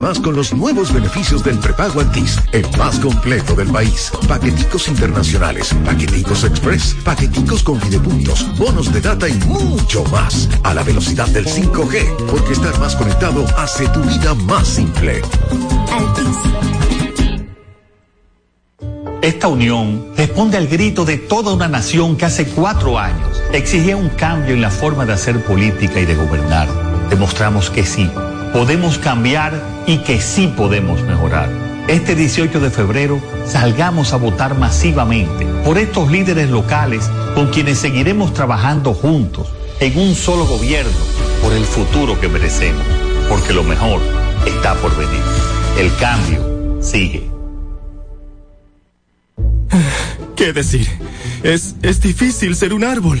Más con los nuevos beneficios del prepago Altis, el más completo del país. Paqueticos internacionales, paqueticos express, paqueticos con videopuntos, bonos de data y mucho más. A la velocidad del 5G, porque estar más conectado hace tu vida más simple. Altis. Esta unión responde al grito de toda una nación que hace cuatro años exigía un cambio en la forma de hacer política y de gobernar. Demostramos que sí podemos cambiar y que sí podemos mejorar. Este 18 de febrero salgamos a votar masivamente por estos líderes locales con quienes seguiremos trabajando juntos en un solo gobierno por el futuro que merecemos, porque lo mejor está por venir. El cambio sigue. ¿Qué decir? Es, es difícil ser un árbol.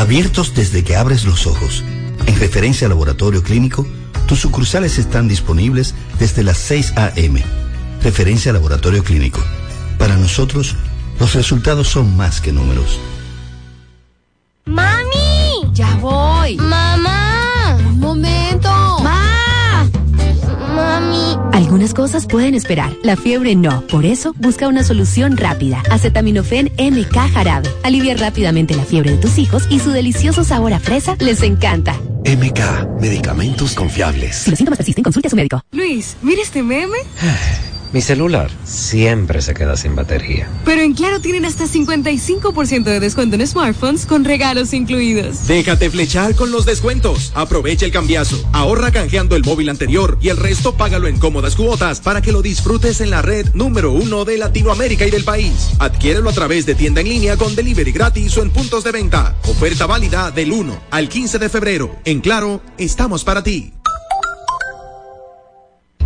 Abiertos desde que abres los ojos. En referencia al laboratorio clínico, tus sucursales están disponibles desde las 6 a.m. Referencia al laboratorio clínico. Para nosotros, los resultados son más que números. ¡Mami! Ya voy. ¡Mamá! Algunas cosas pueden esperar, la fiebre no. Por eso, busca una solución rápida. Acetaminofén MK Jarabe. Alivia rápidamente la fiebre de tus hijos y su delicioso sabor a fresa les encanta. MK, medicamentos confiables. Si los síntomas persisten, consulte a su médico. Luis, mira este meme. Mi celular siempre se queda sin batería. Pero en Claro tienen hasta 55% de descuento en smartphones con regalos incluidos. Déjate flechar con los descuentos. Aprovecha el cambiazo. Ahorra canjeando el móvil anterior y el resto págalo en cómodas cuotas para que lo disfrutes en la red número uno de Latinoamérica y del país. Adquiérelo a través de tienda en línea con delivery gratis o en puntos de venta. Oferta válida del 1 al 15 de febrero. En Claro, estamos para ti.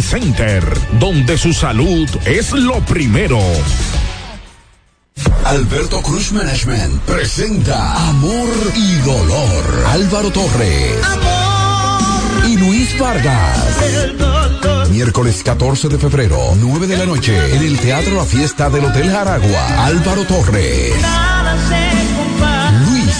Center donde su salud es lo primero. Alberto Cruz Management presenta Amor y Dolor. Álvaro Torres. Amor. Y Luis Vargas. Miércoles 14 de febrero, 9 de la noche, en el Teatro La Fiesta del Hotel Jaragua. Álvaro Torres.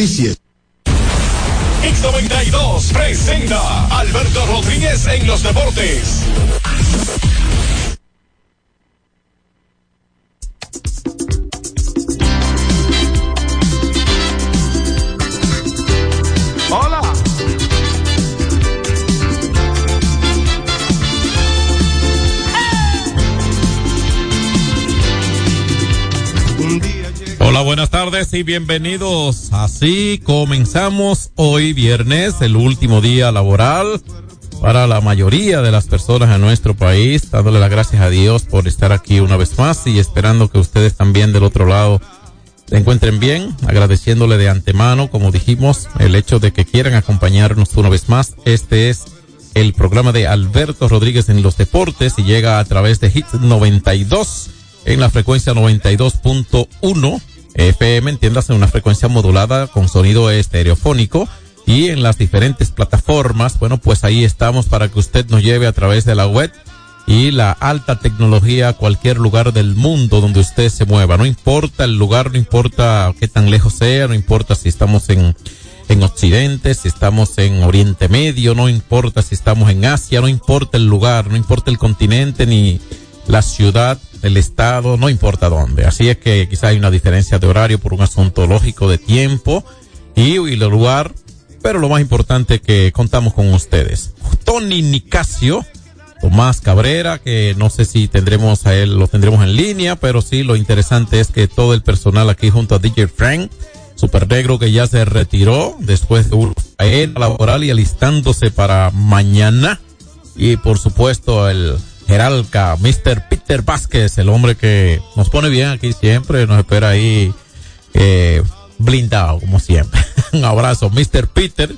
la desperdicies. Bienvenidos. Así comenzamos hoy viernes, el último día laboral para la mayoría de las personas en nuestro país, dándole las gracias a Dios por estar aquí una vez más y esperando que ustedes también del otro lado se encuentren bien, agradeciéndole de antemano, como dijimos, el hecho de que quieran acompañarnos una vez más. Este es el programa de Alberto Rodríguez en los deportes y llega a través de Hits 92 en la frecuencia 92.1 FM, entiéndase una frecuencia modulada con sonido estereofónico y en las diferentes plataformas, bueno, pues ahí estamos para que usted nos lleve a través de la web y la alta tecnología a cualquier lugar del mundo donde usted se mueva. No importa el lugar, no importa qué tan lejos sea, no importa si estamos en, en Occidente, si estamos en Oriente Medio, no importa si estamos en Asia, no importa el lugar, no importa el continente ni la ciudad, el estado, no importa dónde. Así es que quizá hay una diferencia de horario por un asunto lógico de tiempo y, el lugar, pero lo más importante que contamos con ustedes. Tony Nicasio, Tomás Cabrera, que no sé si tendremos a él, lo tendremos en línea, pero sí, lo interesante es que todo el personal aquí junto a DJ Frank, Super Negro que ya se retiró después de una laboral y alistándose para mañana. Y por supuesto el Geralca, Mr. Peter Vázquez, el hombre que nos pone bien aquí siempre, nos espera ahí eh, blindado como siempre. Un abrazo, Mr. Peter.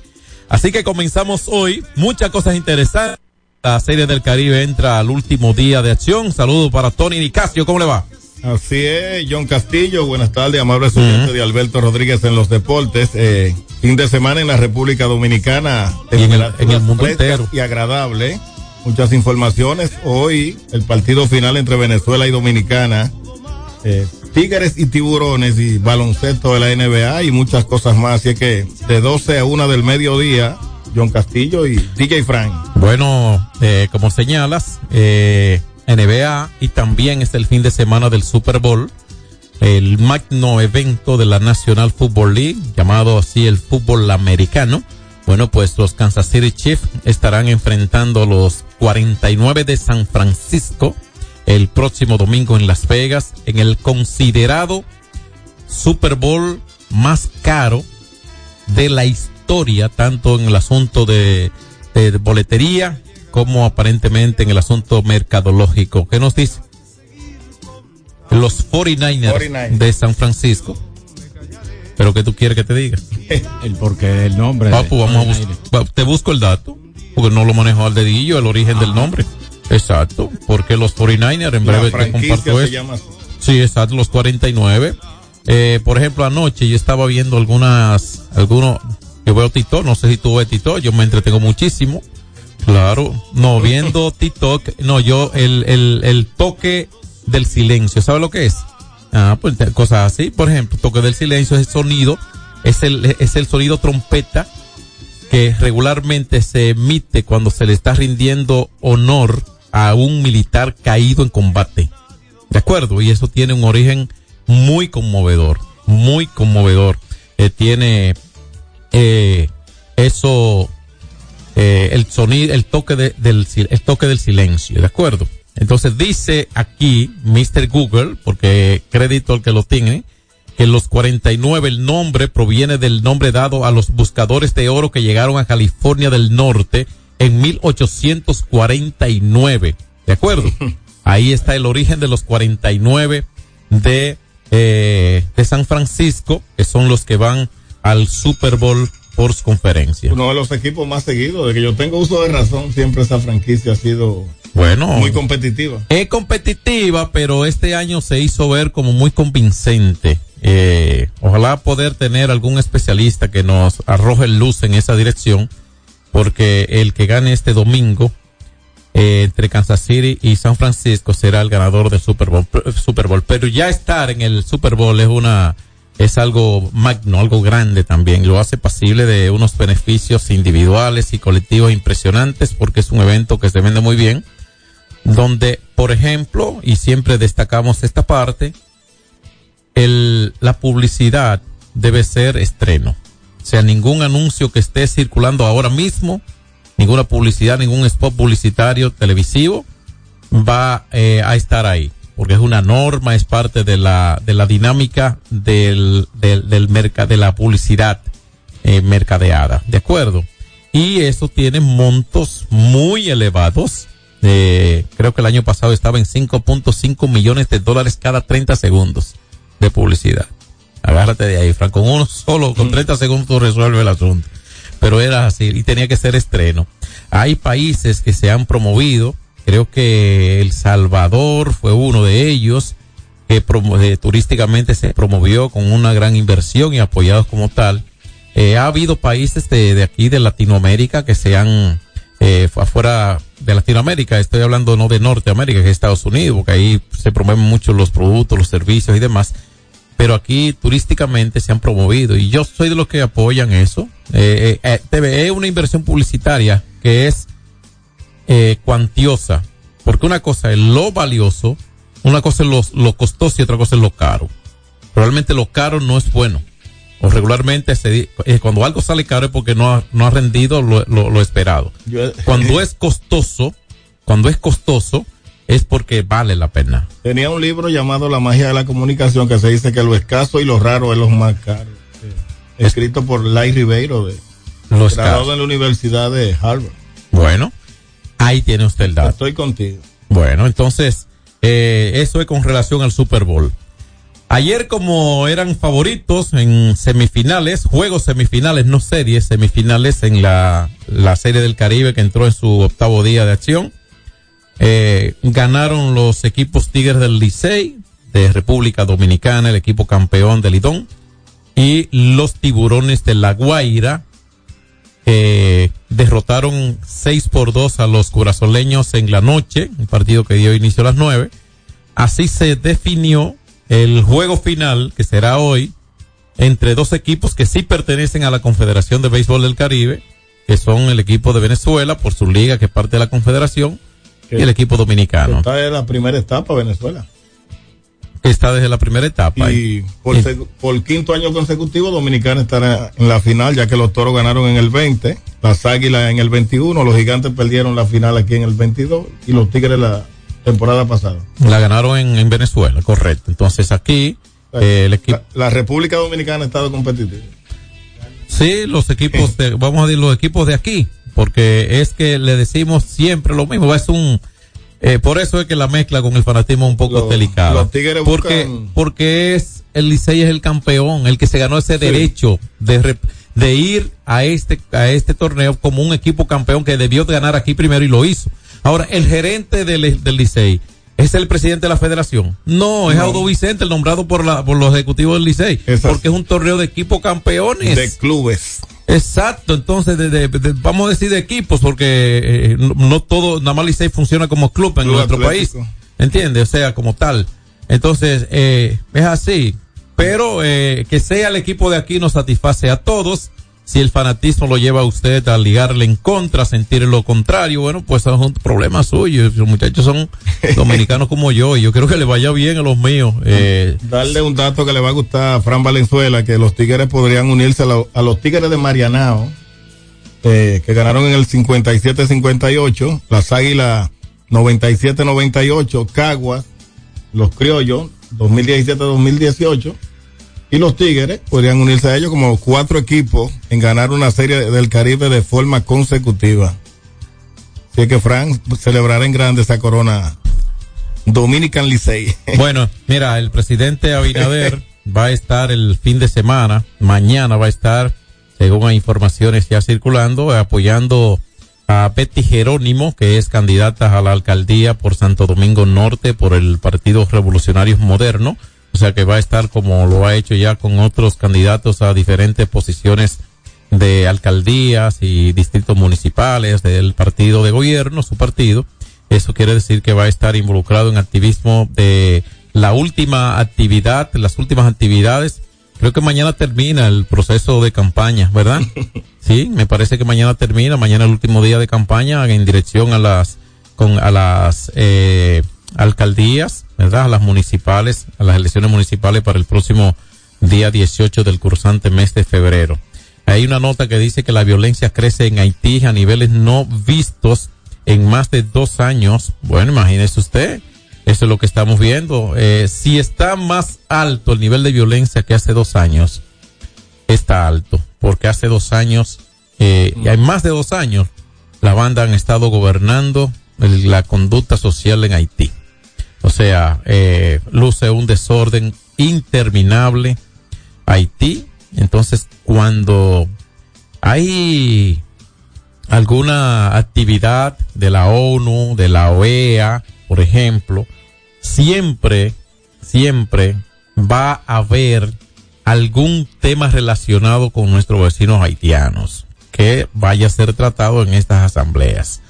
Así que comenzamos hoy, muchas cosas interesantes. La serie del Caribe entra al último día de acción. Saludos para Tony Nicasio, ¿cómo le va? Así es, John Castillo, buenas tardes, amable estudiante de Alberto Rodríguez en los deportes. Eh, fin de semana en la República Dominicana, en el- en el mundo entero. Y agradable. Muchas informaciones. Hoy, el partido final entre Venezuela y Dominicana. eh, Tigres y tiburones y baloncesto de la NBA y muchas cosas más. Así es que de 12 a 1 del mediodía, John Castillo y DJ Frank. Bueno, eh, como señalas, eh, NBA y también es el fin de semana del Super Bowl, el magno evento de la National Football League, llamado así el fútbol americano. Bueno, pues los Kansas City Chiefs estarán enfrentando a los 49 de San Francisco el próximo domingo en Las Vegas en el considerado Super Bowl más caro de la historia, tanto en el asunto de, de boletería como aparentemente en el asunto mercadológico. ¿Qué nos dice? Los 49ers, 49ers. de San Francisco. ¿Pero qué tú quieres que te diga? El porqué del nombre. Papu, vamos a bus- te busco el dato, porque no lo manejo al dedillo, el origen del nombre. Exacto, porque los 49ers, en breve te comparto se esto. llama así. Sí, exacto, los 49. Eh, por ejemplo, anoche yo estaba viendo algunas Algunos, yo veo TikTok, no sé si tú ves TikTok, yo me entretengo muchísimo. Claro, no, viendo TikTok, no, yo, el, el, el toque del silencio, ¿sabe lo que es? Ah, pues cosas así, por ejemplo, toque del silencio es el sonido, es el, es el sonido trompeta que regularmente se emite cuando se le está rindiendo honor a un militar caído en combate. ¿De acuerdo? Y eso tiene un origen muy conmovedor, muy conmovedor. Eh, tiene eh, eso, eh, el sonido, el toque de- del, el toque del silencio, ¿de acuerdo? Entonces dice aquí Mr. Google, porque crédito al que lo tiene, que en los 49 el nombre proviene del nombre dado a los buscadores de oro que llegaron a California del Norte en 1849. ¿De acuerdo? Ahí está el origen de los 49 de, eh, de San Francisco, que son los que van al Super Bowl por conferencia. Uno de los equipos más seguidos, de que yo tengo uso de razón, siempre esa franquicia ha sido Bueno, muy competitiva. es competitiva, pero este año se hizo ver como muy convincente. Eh, ojalá poder tener algún especialista que nos arroje luz en esa dirección, porque el que gane este domingo eh, entre Kansas City y San Francisco será el ganador del Super Bowl, Super Bowl. Pero ya estar en el Super Bowl es una es algo magno, algo grande también. Lo hace pasible de unos beneficios individuales y colectivos impresionantes porque es un evento que se vende muy bien donde, por ejemplo, y siempre destacamos esta parte, el, la publicidad debe ser estreno. O sea, ningún anuncio que esté circulando ahora mismo, ninguna publicidad, ningún spot publicitario televisivo va eh, a estar ahí. Porque es una norma, es parte de la, de la dinámica del, del, de la publicidad eh, mercadeada. ¿De acuerdo? Y eso tiene montos muy elevados. Eh, creo que el año pasado estaba en 5.5 millones de dólares cada 30 segundos de publicidad. Agárrate de ahí, Frank. Con uno solo, con 30 segundos tú resuelves el asunto. Pero era así y tenía que ser estreno. Hay países que se han promovido. Creo que El Salvador fue uno de ellos que eh, turísticamente se promovió con una gran inversión y apoyados como tal. Eh, ha habido países de, de aquí de Latinoamérica que se han eh, fu- afuera de Latinoamérica, estoy hablando no de Norteamérica, que es Estados Unidos, porque ahí se promueven mucho los productos, los servicios y demás, pero aquí turísticamente se han promovido y yo soy de los que apoyan eso. Eh, eh, eh, TV es una inversión publicitaria que es eh, cuantiosa, porque una cosa es lo valioso, una cosa es lo, lo costoso y otra cosa es lo caro. Probablemente lo caro no es bueno. O regularmente se eh, cuando algo sale caro es porque no ha, no ha rendido lo, lo- lo esperado. Yo- Cuando es costoso, cuando es costoso, es porque vale la pena. Tenía un libro llamado La magia de la comunicación que se dice que lo escaso y lo raro es lo más caro. Eh, Escrito por Lai Ribeiro, de, graduado en la Universidad de Harvard. Bueno, ahí tiene usted el dato. Estoy contigo. Bueno, entonces, eh, eso es con relación al Super Bowl. Ayer, como eran favoritos en semifinales, juegos semifinales, no series, semifinales en la, la Serie del Caribe que entró en su octavo día de acción, eh, ganaron los equipos Tigres del Licey, de República Dominicana, el equipo campeón del Lidón, y los Tiburones de La Guaira, que derrotaron 6 por 2 a los curazoleños en la noche, un partido que dio inicio a las 9. Así se definió el juego final, que será hoy, entre dos equipos que sí pertenecen a la Confederación de Béisbol del Caribe, que son el equipo de Venezuela por su liga, que es parte de la Confederación, y el equipo dominicano, Esta es la primera etapa Venezuela. está desde la primera etapa. Y por, seg- por quinto año consecutivo, Dominicana estará en la final, ya que los toros ganaron en el 20, las águilas en el 21, los gigantes perdieron la final aquí en el 22 y los tigres la temporada pasada. la ganaron en, en Venezuela, correcto. Entonces aquí, eh, el equipo. La, la República Dominicana ha estado competitiva. Sí, los equipos de, vamos a decir los equipos de aquí, porque es que le decimos siempre lo mismo, es un, eh, por eso es que la mezcla con el fanatismo es un poco Los- delicada. los Tigres porque, buscan- porque es, el Licey es el campeón, el que se ganó ese derecho de, de ir a este, a este torneo como un equipo campeón que debió de ganar aquí primero y lo hizo. Ahora, el gerente del, del Licey es el presidente de la federación. No, es No. Audo Vicente, el nombrado por, la, por los ejecutivos del Licey. Porque es un torneo de equipo campeones. De clubes. Exacto, entonces de- de- de- vamos a decir de equipos porque eh, no, no todo, nada más Licey funciona como club en Club nuestro atlético. país, ¿entiendes? O sea, como tal. Entonces, eh, es así, pero eh, que sea el equipo de aquí nos satisface a todos. Si el fanatismo lo lleva a usted a ligarle en contra, a sentir lo contrario, bueno, pues es un problema suyo. Los muchachos son dominicanos como yo y yo quiero que le vaya bien a los míos. Eh, Darle un dato que le va a gustar a Fran Valenzuela, que los Tigres podrían unirse a, lo- a los Tigres de Marianao, eh, que ganaron en el 57-58, las Águilas 97-98, Caguas, los Criollos 2017-2018, y los Tigres podrían unirse a ellos como cuatro equipos en ganar una serie del Caribe de forma consecutiva. Así que Fran celebrará en grande esa corona Dominican Licey. Bueno, mira, el presidente Abinader va a estar el fin de semana, mañana va a estar, según hay informaciones ya circulando, apoyando a Betty Jerónimo, que es candidata a la alcaldía por Santo Domingo Norte por el Partido Revolucionarios Moderno. O sea que va a estar como lo ha hecho ya con otros candidatos a diferentes posiciones de alcaldías y distritos municipales del partido de gobierno, su partido. Eso quiere decir que va a estar involucrado en activismo de la última actividad, las últimas actividades. Creo que mañana termina el proceso de campaña, ¿verdad? Sí, me parece que mañana termina, mañana el último día de campaña en dirección a las con a las eh, alcaldías, ¿verdad? A las municipales, a las elecciones municipales para el próximo día 18 del cursante mes de febrero. Hay una nota que dice que la violencia crece en Haití a niveles no vistos en más de dos años. Bueno, imagínese usted, eso es lo que estamos viendo. Eh, si está más alto el nivel de violencia que hace dos años, está alto, porque hace dos años, eh, y hay más de dos años, la banda han estado gobernando la conducta social en Haití. O sea, eh, luce un desorden interminable Haití. Entonces, cuando hay alguna actividad de la ONU, de la OEA, por ejemplo, siempre, siempre va a haber algún tema relacionado con nuestros vecinos haitianos que vaya a ser tratado en estas asambleas.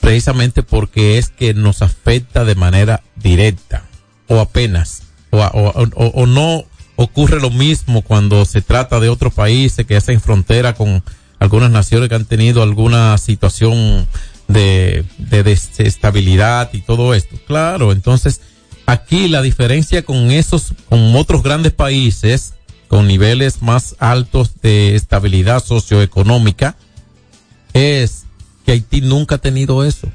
Precisamente porque es que nos afecta de manera directa o apenas o, no ocurre lo mismo cuando se trata de otros países que hacen frontera con algunas naciones que han tenido alguna situación de, de desestabilidad y todo esto. Claro, entonces aquí la diferencia con esos, con otros grandes países con niveles más altos de estabilidad socioeconómica es que Haití nunca ha tenido eso.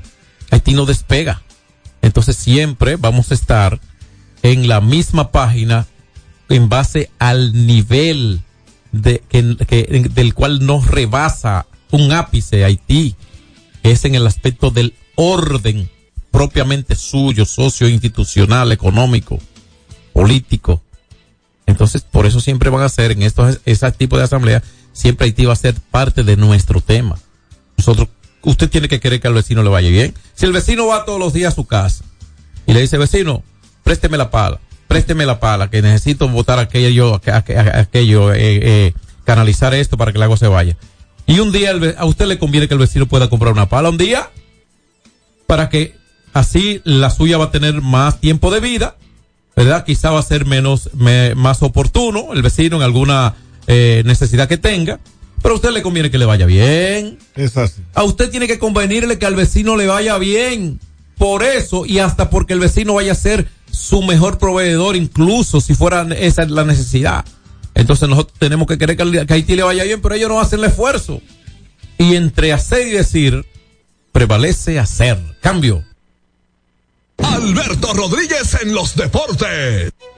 Haití no despega. Entonces siempre vamos a estar en la misma página en base al nivel de, que, del cual nos rebasa un ápice Haití, es en el aspecto del orden propiamente suyo, socio, institucional, económico, político. Entonces, por eso siempre van a ser en estos, ese tipo de asamblea, siempre Haití va a ser parte de nuestro tema. Nosotros, usted tiene que querer que al vecino le vaya bien. Si el vecino va todos los días a su casa y le dice, vecino, présteme la pala, présteme la pala, que necesito votar aquello, aqu- aqu- aquello, eh, eh, canalizar esto para que el agua se vaya. Y un día el a usted le conviene que el vecino pueda comprar una pala un día para que así la suya va a tener más tiempo de vida, ¿verdad? Quizá va a ser menos, me- más oportuno el vecino en alguna eh, necesidad que tenga, pero a usted le conviene que le vaya bien. Es así. A usted tiene que convenirle que al vecino le vaya bien. Por eso, y hasta porque el vecino vaya a ser su mejor proveedor, incluso si fuera esa la necesidad. Entonces nosotros tenemos que querer que, que a Haití le vaya bien, pero ellos no hacen el esfuerzo. Y entre hacer y decir, prevalece hacer. Cambio. Alberto Rodríguez en los deportes.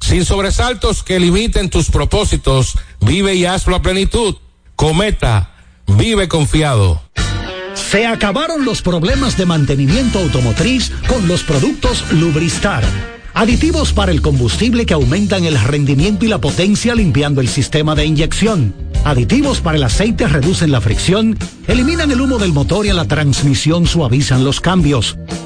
Sin sobresaltos que limiten tus propósitos, vive y hazlo a plenitud. Cometa, vive confiado. Se acabaron los problemas de mantenimiento automotriz con los productos Lubristar. Aditivos para el combustible que aumentan el rendimiento y la potencia limpiando el sistema de inyección. Aditivos para el aceite reducen la fricción, eliminan el humo del motor y a la transmisión suavizan los cambios.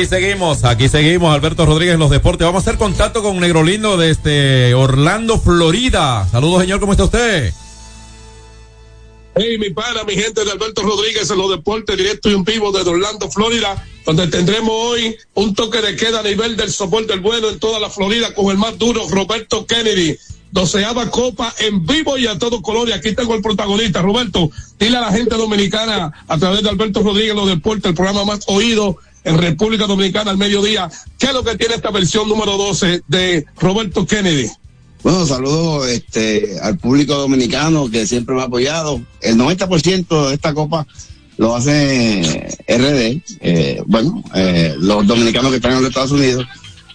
Aquí seguimos, aquí seguimos, Alberto Rodríguez en los deportes. Vamos a hacer contacto con Negro Lindo desde Orlando, Florida. Saludos, señor, ¿cómo está usted? Hey, mi pana, mi gente de Alberto Rodríguez en los deportes directo y un vivo desde Orlando, Florida, donde tendremos hoy un toque de queda a nivel del soporte del bueno en toda la Florida con el más duro, Roberto Kennedy. Doceava copa en vivo y a todo color. Y aquí tengo el protagonista, Roberto. Dile a la gente dominicana a través de Alberto Rodríguez en los deportes, el programa más oído en República Dominicana al mediodía. ¿Qué es lo que tiene esta versión número 12 de Roberto Kennedy? Bueno, saludo este, al público dominicano que siempre me ha apoyado. El 90% de esta copa lo hace RD, eh, bueno, eh, los dominicanos que están en los Estados Unidos.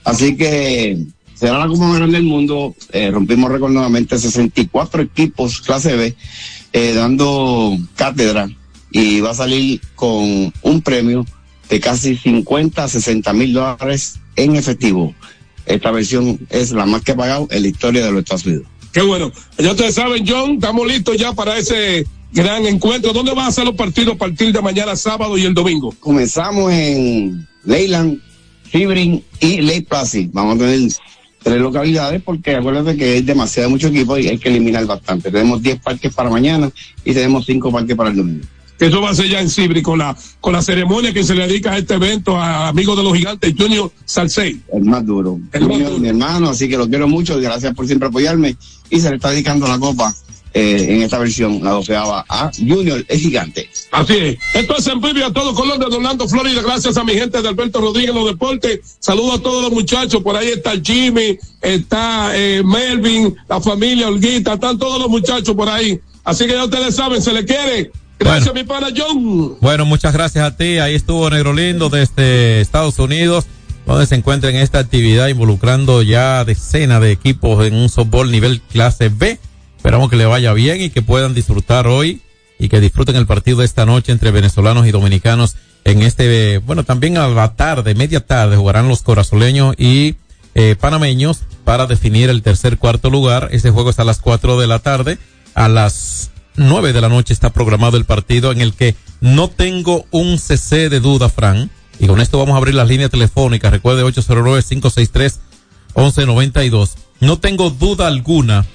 Así que será la copa más grande del mundo. Eh, rompimos récord nuevamente, 64 equipos clase B, dando cátedra y va a salir con un premio de casi 50 a 60 mil dólares en efectivo. Esta versión es la más que he pagado en la historia de los Estados Unidos. Qué bueno. Ya ustedes saben, John, estamos listos ya para ese gran encuentro. ¿Dónde van a ser los partidos a partir de mañana, sábado y el domingo? Comenzamos en Leyland, Fibrin y Lake Placid. Vamos a tener tres localidades porque acuérdate que es demasiado mucho equipo y hay que eliminar bastante. Tenemos 10 parques para mañana y tenemos 5 parques para el domingo. Que eso va a ser ya en Cibri con la, con la ceremonia que se le dedica a este evento a amigos de los gigantes Junior Salcey. El más duro. Junior, mi hermano, así que lo quiero mucho. Gracias por siempre apoyarme. Y se le está dedicando la copa eh, en esta versión, la doceava, a Junior, el gigante. Así es. Esto es en vivo a todo color de Orlando, Florida. Gracias a mi gente de Alberto Rodríguez en los deportes. Saludos a todos los muchachos. Por ahí está Jimmy, está eh, Melvin, la familia Olguita, están todos los muchachos por ahí. Así que ya ustedes saben, se le quiere. Gracias, mi pana John. Bueno, muchas gracias a ti. Ahí estuvo Negro Lindo desde Estados Unidos, donde se encuentra en esta actividad involucrando ya decenas de equipos en un softball nivel clase B. Esperamos que le vaya bien y que puedan disfrutar hoy y que disfruten el partido de esta noche entre venezolanos y dominicanos en este, bueno, también a la tarde, media tarde, jugarán los corazoleños y eh, panameños para definir el tercer cuarto lugar. Ese juego está a las cuatro de la tarde. A las nueve de la noche está programado el partido en el que no tengo un CC de duda, Fran. Y con esto vamos a abrir las líneas telefónicas. Recuerde 809-563-1192. No tengo duda alguna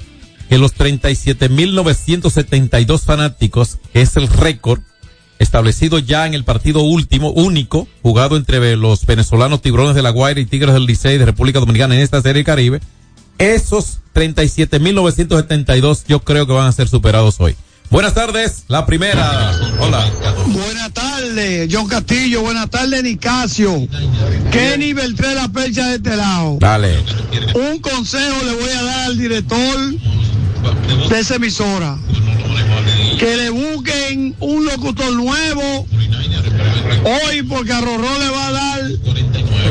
que los 37.972 fanáticos, que es el récord establecido ya en el partido último, único, jugado entre los venezolanos Tiburones de la Guaira y Tigres del Licey de República Dominicana en esta serie Caribe, esos 37.972 yo creo que van a ser superados hoy. Buenas tardes, la primera. Hola. Buenas tardes, John Castillo. Buenas tardes, Nicasio. Kenny Beltré, la percha de este lado. Dale. Un consejo le voy a dar al director de esa emisora. Que le busquen un locutor nuevo hoy porque a Rorró le va a dar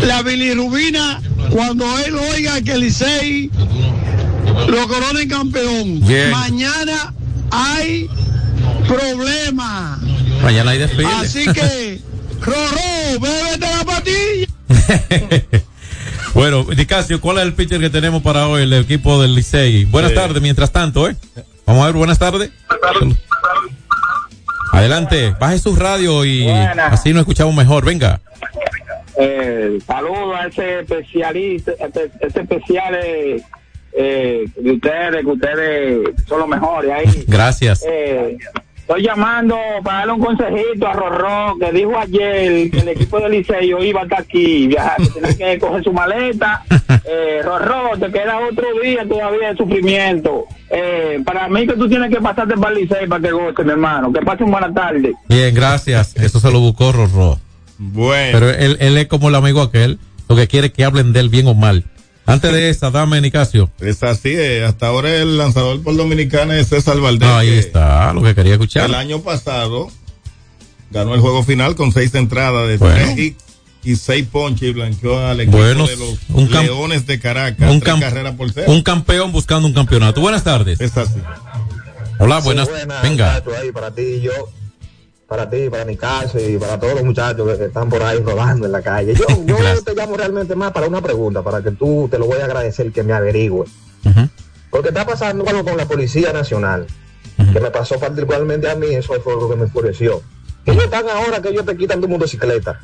la bilirrubina cuando él oiga que Licey lo coronen campeón. Bien. Mañana hay problema. Mañana hay desfile. Así que, Rorró, bébete la patilla. Bueno, Nicasio, ¿cuál es el pitcher que tenemos para hoy, el equipo del Licey? Buenas Sí. tardes, mientras tanto, ¿eh? Vamos a ver, buenas tardes. Adelante, baje su radio y Buenas. así nos escuchamos mejor. Venga. Eh, saludo a ese especialista, este, este especial eh, eh, de ustedes, que ustedes son los mejores ahí. Gracias. Eh, estoy llamando para darle un consejito a Rorró, que dijo ayer que el equipo del Liceo iba a estar aquí, viajar, que tenía que coger su maleta. Eh, Rorró, te queda otro día todavía de sufrimiento. Eh, para mí que tú tienes que pasarte para el Licey para que goce, mi hermano. Que pase una buena tarde. Bien, gracias. Eso se lo buscó Rorró. Bueno. Pero él, él es como el amigo aquel, lo que quiere que hablen de él bien o mal. Antes de esa, dame, Nicasio. Es así, eh, hasta ahora el lanzador por Dominicana es César Valdés. Ahí que está, lo que quería escuchar. El año pasado ganó el juego final con seis entradas de Bueno. tres hits y seis ponches y blanqueó al equipo Bueno, de los un Leones de Caracas. un tres cam- carreras por cero. Un campeón buscando un campeonato. Buenas tardes. Es así. Hola, buenas. Venga. muchachos, ahí para ti y yo, para ti, para mi casa y para todos los muchachos que, están por ahí rodando en la calle. Yo, yo te llamo realmente más para una pregunta, para que tú te lo voy a agradecer que me averigüe. Porque está pasando algo con la Policía Nacional, que me pasó particularmente a mí, eso fue lo que me enfureció. Ellos están ahora que ellos te quitan tu motocicleta.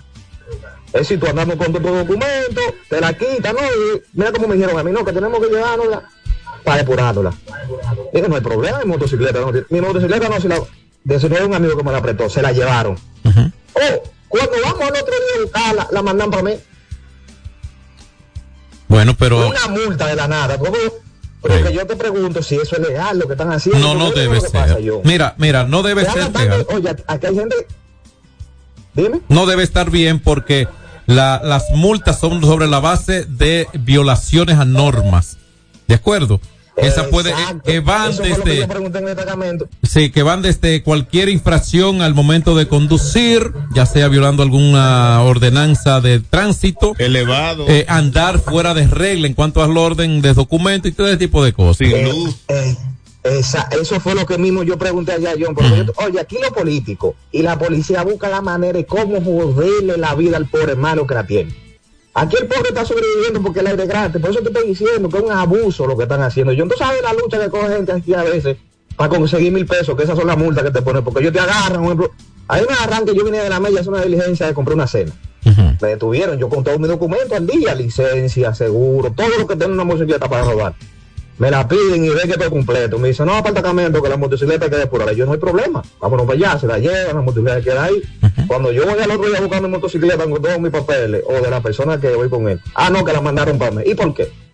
Es decir, tú andando con tu documento, te la quitan, ¿no? Y mira cómo me dijeron a mí, no, que tenemos que llevárnosla para depurarla. Digo, no hay problema, mi motocicleta, no, mi motocicleta no, si la, de era un amigo que me la apretó, se la llevaron. Oh, cuando vamos al otro día a buscarla, la mandan para mí. Bueno, pero Una multa de la nada. ¿cómo? Pero que yo te pregunto si eso es legal, lo que están haciendo. no, no porque debe pasa, ser. Mira, mira, no debe Se ser legal. Oye, aquí hay gente. Dime. No debe estar bien porque la- las multas son sobre la base de violaciones a normas. ¿De acuerdo? Esa puede, que van Eso fue lo que desde, destacamento. sí, que van desde cualquier infracción al momento de conducir, ya sea violando alguna ordenanza de tránsito, elevado, eh, andar fuera de regla en cuanto al orden de documento y todo ese tipo de cosas. Eh, eh, esa- eso fue lo que mismo yo pregunté allá, John. Porque yo- oye, aquí lo político y la policía busca la manera de cómo joderle la vida al pobre hermano que la tiene. Aquí el pobre está sobreviviendo porque el aire es gratis. Por eso te estoy diciendo que es un abuso lo que están haciendo. Yo, tú sabes la lucha que coge gente aquí a veces para conseguir mil pesos, que esas son las multas que te ponen. Porque ellos te agarran, por ejemplo. Ahí me agarran que yo vine de la media hacer una diligencia de comprar una cena. Me detuvieron, yo con todos mis documentos al día, licencia, seguro, todo lo que tengo en una motocicleta para robar. Me la piden y ve que estoy completo. Me dice, no, apartamento, que la motocicleta quede por ahí. Yo no hay problema. Vámonos para allá, se la llevan, la motocicleta queda ahí. Cuando yo voy al otro día buscando mi motocicleta con todos mis papeles, o de la persona que voy con él. Ah, no, que la mandaron para mí. ¿Y por qué?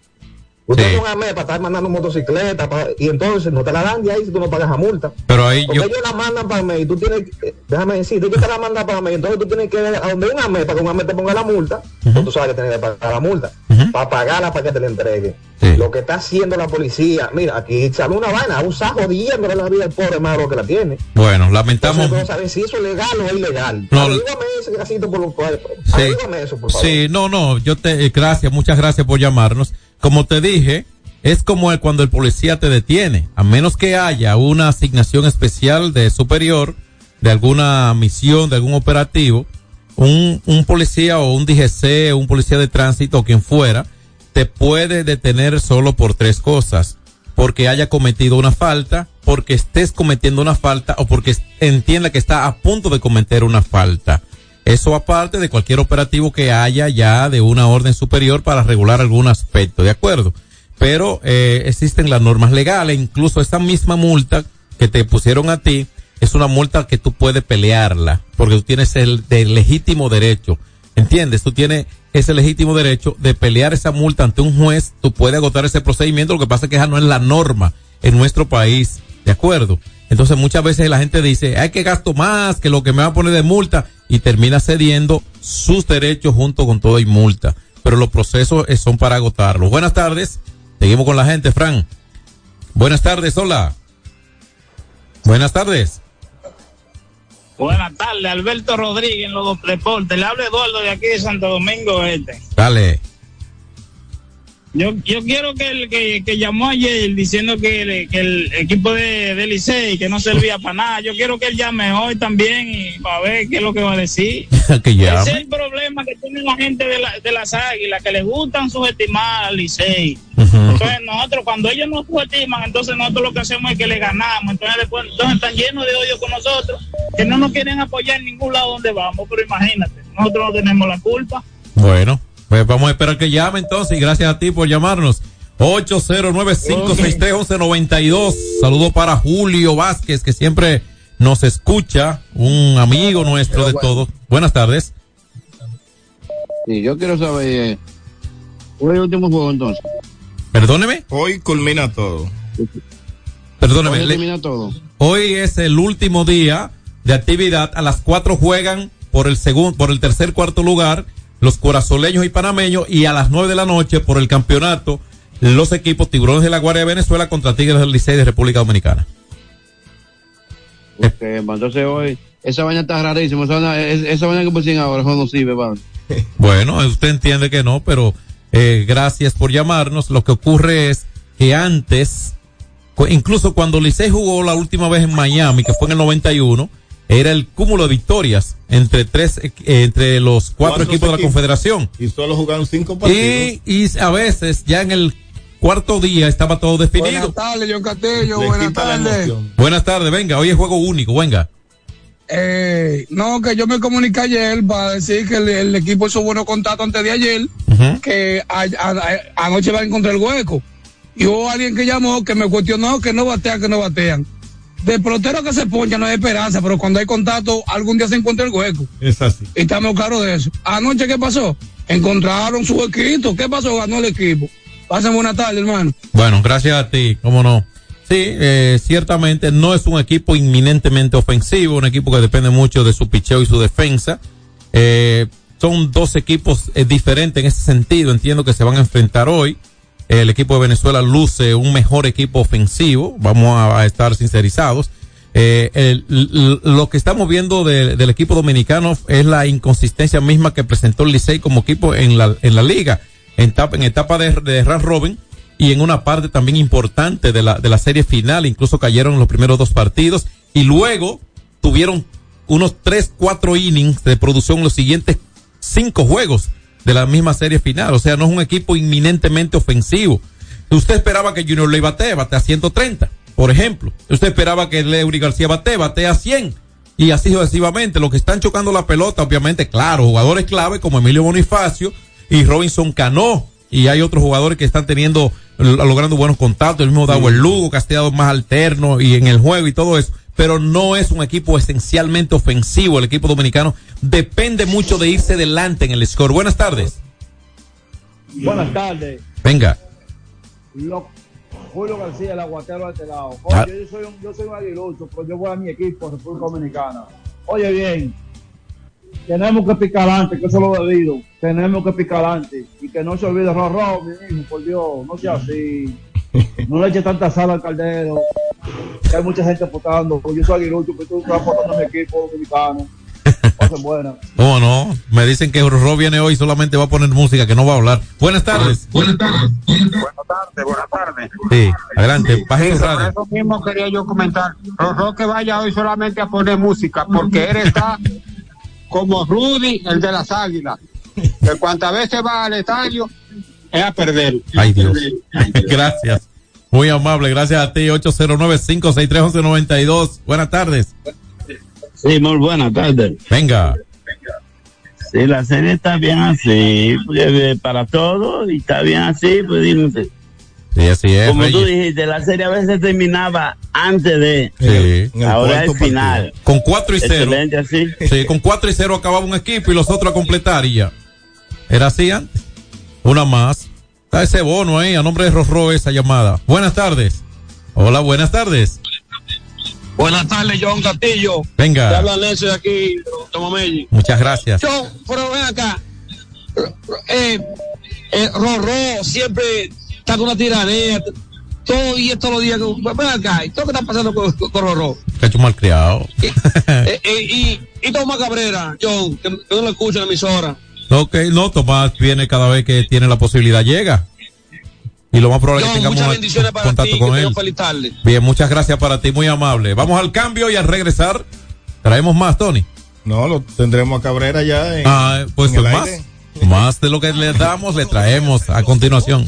Usted no me para estar mandando motocicleta y entonces no te la dan de ahí si tú no pagas la multa. Pero ahí Porque yo, ellos la mandan para mí y tú tienes, que- déjame decir, ellos te la mandan para mí, entonces tú tienes que ir a donde un AME para que un AME te ponga la multa, pues tú sabes que tienes que pagar la multa, para pagarla para que te la entreguen. Lo que está haciendo la policía, mira, aquí sale una vaina, un saco jodiéndole la vida al pobre malo que la tiene. bueno, lamentamos. Entonces, no sabes si eso es legal o es ilegal. No, casito por lo cual. Sí. Averígame eso, por favor. Sí, no, no, yo te, eh, gracias, muchas gracias por llamarnos. Como te dije, es como cuando el policía te detiene, a menos que haya una asignación especial de superior, de alguna misión, de algún operativo, un, un policía o un DGC, un policía de tránsito o quien fuera, te puede detener solo por tres cosas. Porque haya cometido una falta, porque estés cometiendo una falta o porque entienda que está a punto de cometer una falta. Eso aparte de cualquier operativo que haya ya de una orden superior para regular algún aspecto, ¿de acuerdo? Pero eh, existen las normas legales, incluso esa misma multa que te pusieron a ti es una multa que tú puedes pelearla, porque tú tienes el legítimo derecho, ¿entiendes? Tú tienes ese legítimo derecho de pelear esa multa ante un juez, tú puedes agotar ese procedimiento, lo que pasa es que esa no es la norma en nuestro país, ¿de acuerdo? Entonces muchas veces la gente dice, hay que gasto más que lo que me va a poner de multa y termina cediendo sus derechos junto con todo y multa. Pero los procesos eh, son para agotarlos. Buenas tardes. Seguimos con la gente, Fran. Buenas tardes, hola. Buenas tardes. Buenas tardes, Alberto Rodríguez en los deportes. Le habla Eduardo de aquí de Santo Domingo Este. Dale. Yo, yo quiero que el que, que llamó ayer diciendo que el, que el equipo de, de Licey que no servía para nada, yo quiero que él llame hoy también y para ver qué es lo que va a decir. que llame. Ese es el problema que tiene la gente de, la- de las águilas, que les gustan subestimar al Licey. Entonces nosotros, cuando ellos nos subestiman, entonces nosotros lo que hacemos es que le ganamos. Entonces después entonces están llenos de odio con nosotros, que no nos quieren apoyar en ningún lado donde vamos. Pero imagínate, nosotros no tenemos la culpa. Bueno, pues vamos a esperar que llame entonces y gracias a ti por llamarnos. 809-563-1192. Saludo para Julio Vázquez, que siempre nos escucha, un amigo nuestro de todos. Buenas tardes. Sí, yo quiero saber, ¿cuál es el último juego entonces? Perdóneme. Hoy culmina todo. Perdóneme. Hoy termina todo. Hoy es el último día de actividad. A las cuatro juegan por el segundo, por el tercer cuarto lugar los corazoleños y panameños y a las nueve de la noche por el campeonato los equipos Tiburones de la Guardia de Venezuela contra Tigres del Licey de República Dominicana. Porque, entonces hoy, esa vaina está rarísima. Esa vaina, es- esa vaina que pusieron ahora, no sirve, Pablo. Bueno, usted entiende que no, pero eh, gracias por llamarnos. Lo que ocurre es que antes, incluso cuando Licey jugó la última vez en Miami, que fue en el 91, era el cúmulo de victorias entre tres, eh, entre los cuatro ¿Cuántos equipos de la equipos? Confederación. Y solo jugaron cinco partidos. Y, y a veces ya en el cuarto día estaba todo definido. Buenas tardes, John Castillo. Le Buenas tardes. Buenas tardes, venga, hoy es juego único, venga. Eh, no, que yo me comuniqué ayer para decir que el, el equipo hizo buenos contactos antes de ayer, que a- a- a- anoche va a encontrar el hueco. Y hubo alguien que llamó que me cuestionó que no batean, que no batean. De pelotero que se poncha no hay esperanza, pero cuando hay contacto, algún día se encuentra el hueco. Es así. Y estamos claros de eso. Anoche, ¿qué pasó? Encontraron su huequito. ¿Qué pasó? Ganó el equipo. Pasen buena tarde, hermano. Bueno, gracias a ti, cómo no. Sí, eh, ciertamente no es un equipo inminentemente ofensivo, un equipo que depende mucho de su picheo y su defensa. Eh, son dos equipos eh, diferentes en ese sentido, entiendo que se van a enfrentar hoy. El equipo de Venezuela luce un mejor equipo ofensivo, vamos a, estar sincerizados. Eh, lo que estamos viendo de- del equipo dominicano es la inconsistencia misma que presentó el Licey como equipo en la, en la liga, en etapa, en etapa de, de round robin y en una parte también importante de la, de la serie final, incluso cayeron los primeros dos partidos y luego tuvieron unos tres, cuatro innings de producción en los siguientes cinco juegos de la misma serie final. O sea, no es un equipo inminentemente ofensivo. Usted esperaba que Junior Ley bate, bate a 130, por ejemplo. Usted esperaba que Leury García bate, bate a 100. Y así sucesivamente. Los que están chocando la pelota, obviamente, claro, jugadores clave como Emilio Bonifacio y Robinson Cano. Y hay otros jugadores que están teniendo logrando buenos contactos, el mismo Dago el Lugo, que ha estado más alterno y en el juego y todo eso, pero no es un equipo esencialmente ofensivo. El equipo dominicano depende mucho de irse delante en el score. Buenas tardes. Buenas tardes. Venga. Lo- Julio García, el aguatero de este lado. Ah. Oye, yo soy un, yo soy un aguilucho, pero yo voy a mi equipo, República Dominicana. Oye, bien, tenemos que picar adelante, que eso es lo debido. Tenemos que picar adelante. Y que no se olvide, Rorro, mi hijo, por Dios, no sea así. No le eche tanta sal al caldero. Que hay mucha gente apostando. Yo soy aguilucho, pero tú estás apostando a mi equipo dominicano. Pasen buenas. ¿Cómo no? Me dicen que Rorró viene hoy solamente va a poner música, que no va a hablar. Buenas tardes. Buenas tardes. Buenas tardes, buenas tardes. Sí, adelante, Sí, radio. eso mismo quería yo comentar. Rorro que vaya hoy solamente a poner música, porque él está como Rudy, el de las águilas. Que cuantas veces va al estadio, es a perder. Ay, Dios. Gracias. Muy amable, gracias a ti. 809-563-1192. Buenas tardes. Sí, muy buenas tardes. Venga. Sí, la serie está bien así, eh, para todos, y está bien así, pues dime. Sí, así es. Como tú Reyes. dijiste, la serie a veces terminaba antes de. Sí. Ahora es final. Con 4 y 0. Excelente así. Sí, con 4 y 0 acababa un equipo y los otros a completar y ya. Era así antes. Una más. Está ese bono ahí, a nombre de Rorro esa llamada. Buenas tardes. Hola, buenas tardes. Buenas tardes, John Castillo. Venga. Te habla Nelson de aquí, Tomamelli. Muchas gracias. John, pero ven acá. Eh, eh, Rorró siempre está con una tiranía. Todo y todos los días. Ven acá. ¿Y todo que está pasando con, con, Rorró? Cacho malcriado. Eh, eh, y, y Tomás Cabrera, John, que, que no lo escucho en la emisora. Ok, no, Tomás viene cada vez que tiene la posibilidad, llega. Y lo más probable es que tengamos muchas bendiciones para contacto ti. con él. tengas feliz tarde. Bien, muchas gracias para ti, muy amable. Vamos al cambio y al regresar traemos más, Tony. No, lo tendremos a Cabrera ya en, Ah, pues en el más. aire. Más de lo que le damos, le traemos a continuación.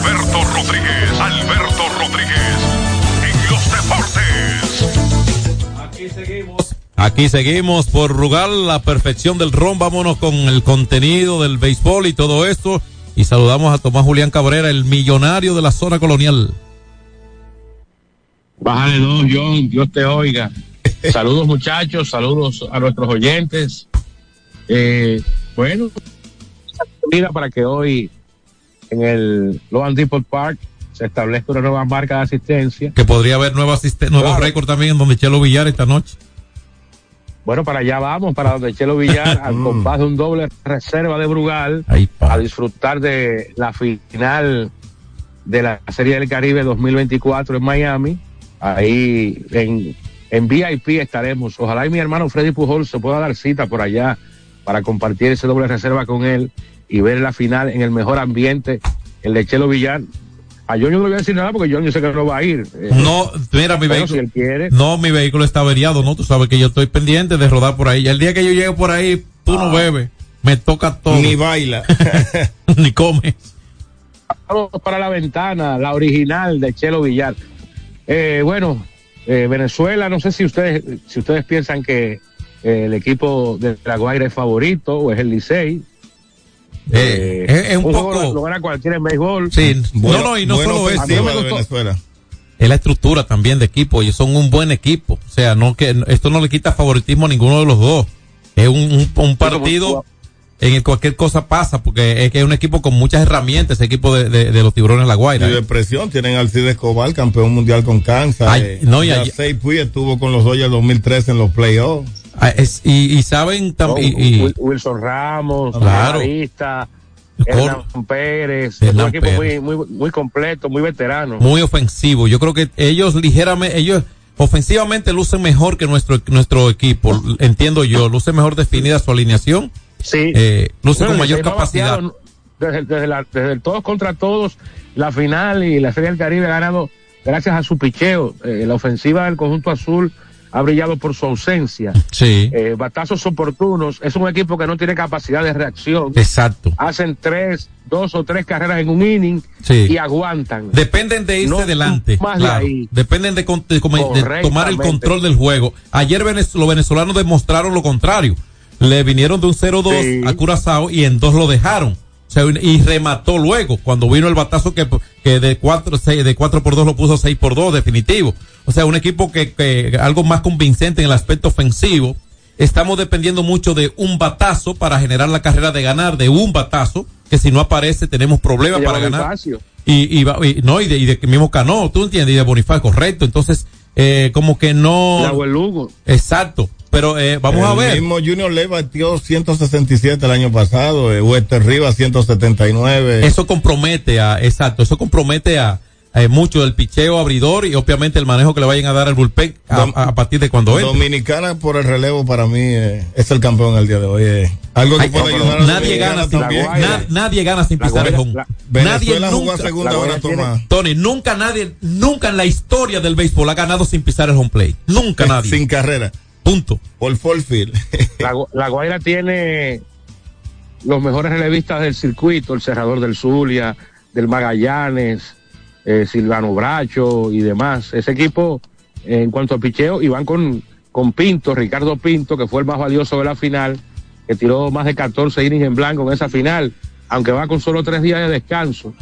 Alberto Rodríguez, Alberto Rodríguez, en los deportes. Aquí seguimos. Aquí seguimos por Rugal, la perfección del ron. Vámonos con el contenido del béisbol y todo esto. Y saludamos a Tomás Julián Cabrera, el millonario de la zona colonial. Bájale dos, John, Dios te oiga. Saludos muchachos, saludos a nuestros oyentes. Eh, bueno, mira para que hoy en el Loan Depot Park se establezca una nueva marca de asistencia. Que podría haber nuevo, asiste- nuevo récord también en donde Chelo Villar esta noche. Bueno, para allá vamos, para donde Chelo Villar, al compás de un doble reserva de Brugal, a disfrutar de la final de la Serie del Caribe 2024 en Miami. Ahí en, en VIP estaremos. Ojalá y mi hermano Freddy Pujol se pueda dar cita por allá para compartir ese doble reserva con él y ver la final en el mejor ambiente, el de Chelo Villar. A John yo no le voy a decir nada porque John yo sé que no va a ir. Eh, No, mira, mi vehículo. si él quiere. No, mi vehículo está averiado, ¿no? Tú sabes que yo estoy pendiente de rodar por ahí. Y el día que yo llegue por ahí, tú no bebes. Me toca todo. Ni baila. Ni come. Para la ventana, la original de Chelo Villar. Eh, bueno, eh, Venezuela, no sé si ustedes, si ustedes piensan que eh, el equipo de La Guaira es favorito o es el Licey. Eh, es- es un poco- lo, lo gana cualquiera en béisbol. Sí, no, no, y no solo eso. A mí no me gustó- Es la estructura también de equipo. Ellos son un buen equipo. O sea, no que esto no le quita favoritismo a ninguno de los dos. Es un, un- un partido en el cualquier cosa pasa, porque es que es un equipo con muchas herramientas, ese equipo de, de- de los tiburones La Guaira. Y de presión tienen a Alcides Escobar, campeón mundial con Kansas. Ay, eh, no, y Sei Puig estuvo con los Dodgers 2013 en los playoffs. Ah, es- y, y saben también. Oh, Wil- Wilson Ramos, Claro. Marista, Hernán Pérez, es un Hernán equipo muy, Pérez. muy, muy completo, muy veterano. muy ofensivo. Yo creo que ellos ligeramente, ellos ofensivamente lucen mejor que nuestro nuestro equipo, entiendo yo, luce mejor definida su alineación. Sí. Eh, luce Bueno, con mayor capacidad. Desde, desde, la- desde el todos contra todos, la final y la Serie del Caribe ha ganado gracias a su picheo. Eh, la ofensiva del conjunto azul ha brillado por su ausencia. Sí. Eh, batazos oportunos. Es un equipo que no tiene capacidad de reacción. Exacto. Hacen tres, dos o tres carreras en un inning Sí. y aguantan. Dependen de irse No delante. más de claro. ahí. Dependen de, tomar el control del juego. Ayer venez- los venezolanos demostraron lo contrario. Le vinieron de un 0-2 Sí. a Curazao y en dos lo dejaron. O sea, y remató luego, cuando vino el batazo que, que de 4 de cuatro por 2 lo puso 6 por 2 definitivo. O sea, un equipo que, que algo más convincente en el aspecto ofensivo. Estamos dependiendo mucho de un batazo para generar la carrera de ganar, de un batazo, que si no aparece tenemos problemas para ganar Bonifacio. y, y, y- no y de, y de que mismo Cano, tú entiendes, y de Bonifaz, correcto. Entonces, eh, como que no. Lugo. Exacto. Pero eh, vamos a el ver. mismo Junior Ley batió 167 el año pasado, eh, Wester Rivas 179. Eso compromete a, exacto, eso compromete a, a mucho el picheo abridor y obviamente el manejo que le vayan a dar al bullpen a, partir de cuando entre. Dominicana por el relevo para mí eh, es el campeón el día de hoy. eh. Algo que Ay, puede no, ayudar a nadie gana sin, también. na- nadie gana sin pisar el home. Nadie nunca, segunda hora, Tomás. Tony, nunca nadie, nunca en la historia del béisbol ha ganado sin pisar el home plate. Nunca nadie. Sin carrera. Punto. Por Forfield. La, la Guaira tiene los mejores relevistas del circuito, el cerrador del Zulia, del Magallanes, eh, Silvano Bracho y demás. Ese equipo, eh, en cuanto a picheo, y van con, con Pinto, Ricardo Pinto, que fue el más valioso de la final, que tiró más de 14 innings en blanco en esa final, aunque va con solo tres días de descanso.